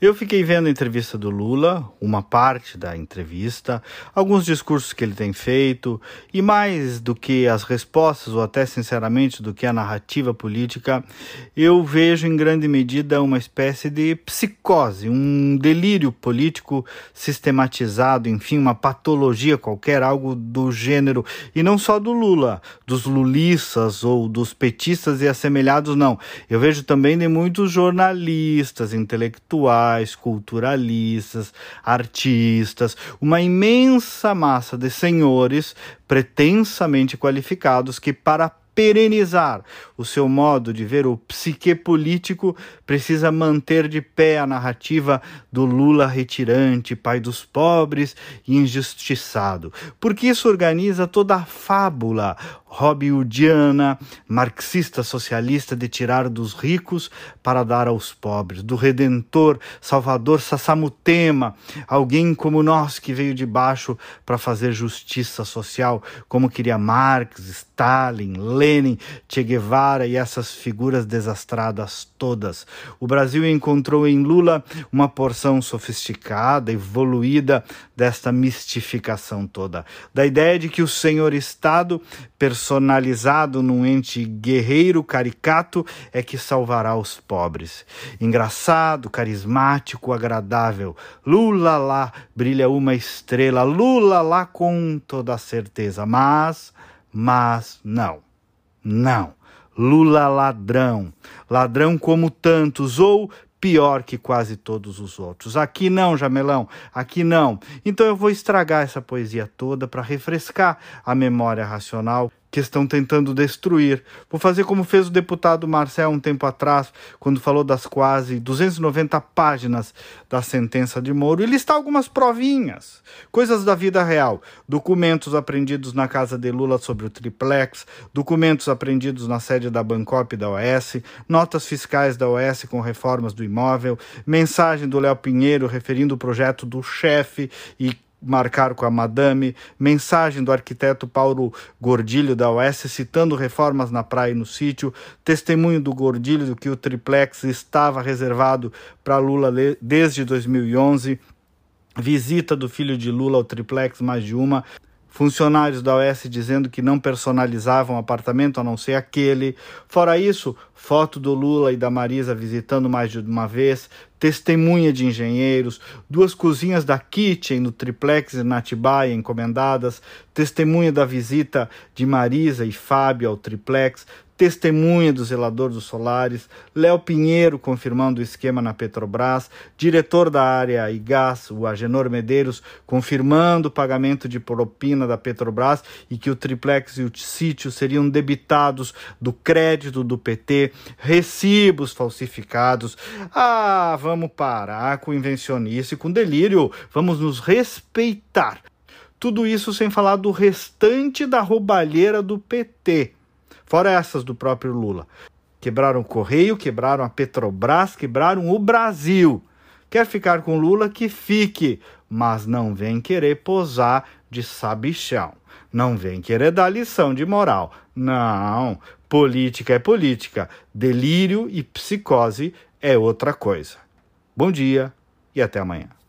Eu fiquei vendo a entrevista do Lula, uma parte da entrevista, alguns discursos que ele tem feito, e mais do que as respostas, ou até sinceramente do que a narrativa política, eu vejo em grande medida uma espécie de psicose, um delírio político sistematizado, enfim, uma patologia qualquer, algo do gênero, e não só do Lula, dos lulistas ou dos petistas e assemelhados, não. Eu vejo também de muitos jornalistas, intelectuais, intelectuais, culturalistas, artistas, uma imensa massa de senhores pretensamente qualificados que, para perenizar. O seu modo de ver o psique político, precisa manter de pé a narrativa do Lula retirante, pai dos pobres e injustiçado, porque isso organiza toda a fábula hobbesiana, marxista socialista de tirar dos ricos para dar aos pobres, do redentor Salvador Sassamutema, alguém como nós que veio de baixo para fazer justiça social, como queria Marx, Stalin, Lenin, Che Guevara e essas figuras desastradas todas. O Brasil encontrou em Lula uma porção sofisticada, evoluída desta mistificação toda, da ideia de que o senhor Estado, personalizado num ente guerreiro caricato, é que salvará os pobres. Engraçado, carismático, agradável. Lula lá brilha uma estrela, Lula lá com toda certeza, mas, mas não. Não. Lula ladrão. Ladrão como tantos, ou pior que quase todos os outros. Aqui não, Jamelão, aqui não. Então eu vou estragar essa poesia toda para refrescar a memória racional que estão tentando destruir. Vou fazer como fez o deputado Marcel um tempo atrás, quando falou das quase 290 páginas da sentença de Moro, e listar algumas provinhas, coisas da vida real, documentos apreendidos na casa de Lula sobre o triplex, documentos apreendidos na sede da Bancop da OS, notas fiscais da OS com reformas do imóvel, mensagem do Léo Pinheiro referindo o projeto do chefe e marcar com a madame, mensagem do arquiteto Paulo Gordilho da OS citando reformas na praia e no sítio, testemunho do Gordilho do que o triplex estava reservado para Lula desde 2011, visita do filho de Lula ao triplex mais de uma, funcionários da OS dizendo que não personalizavam apartamento a não ser aquele. Fora isso, foto do Lula e da Marisa visitando mais de uma vez, testemunha de engenheiros, duas cozinhas da Kitchen no triplex na Atibaia encomendadas, testemunha da visita de Marisa e Fábio ao triplex, testemunha do zelador dos solares, Léo Pinheiro confirmando o esquema na Petrobras, diretor da área e gás, o Agenor Medeiros, confirmando o pagamento de propina da Petrobras e que o triplex e o sítio seriam debitados do crédito do PT, recibos falsificados. Ah, vamos parar com invencionice, com delírio, vamos nos respeitar. Tudo isso sem falar do restante da roubalheira do PT fora essas do próprio Lula. Quebraram o Correio, quebraram a Petrobras, quebraram o Brasil. Quer ficar com Lula? Que fique, mas não vem querer posar de sabichão. Não vem querer dar lição de moral. Não, política é política. Delírio e psicose é outra coisa. Bom dia e até amanhã.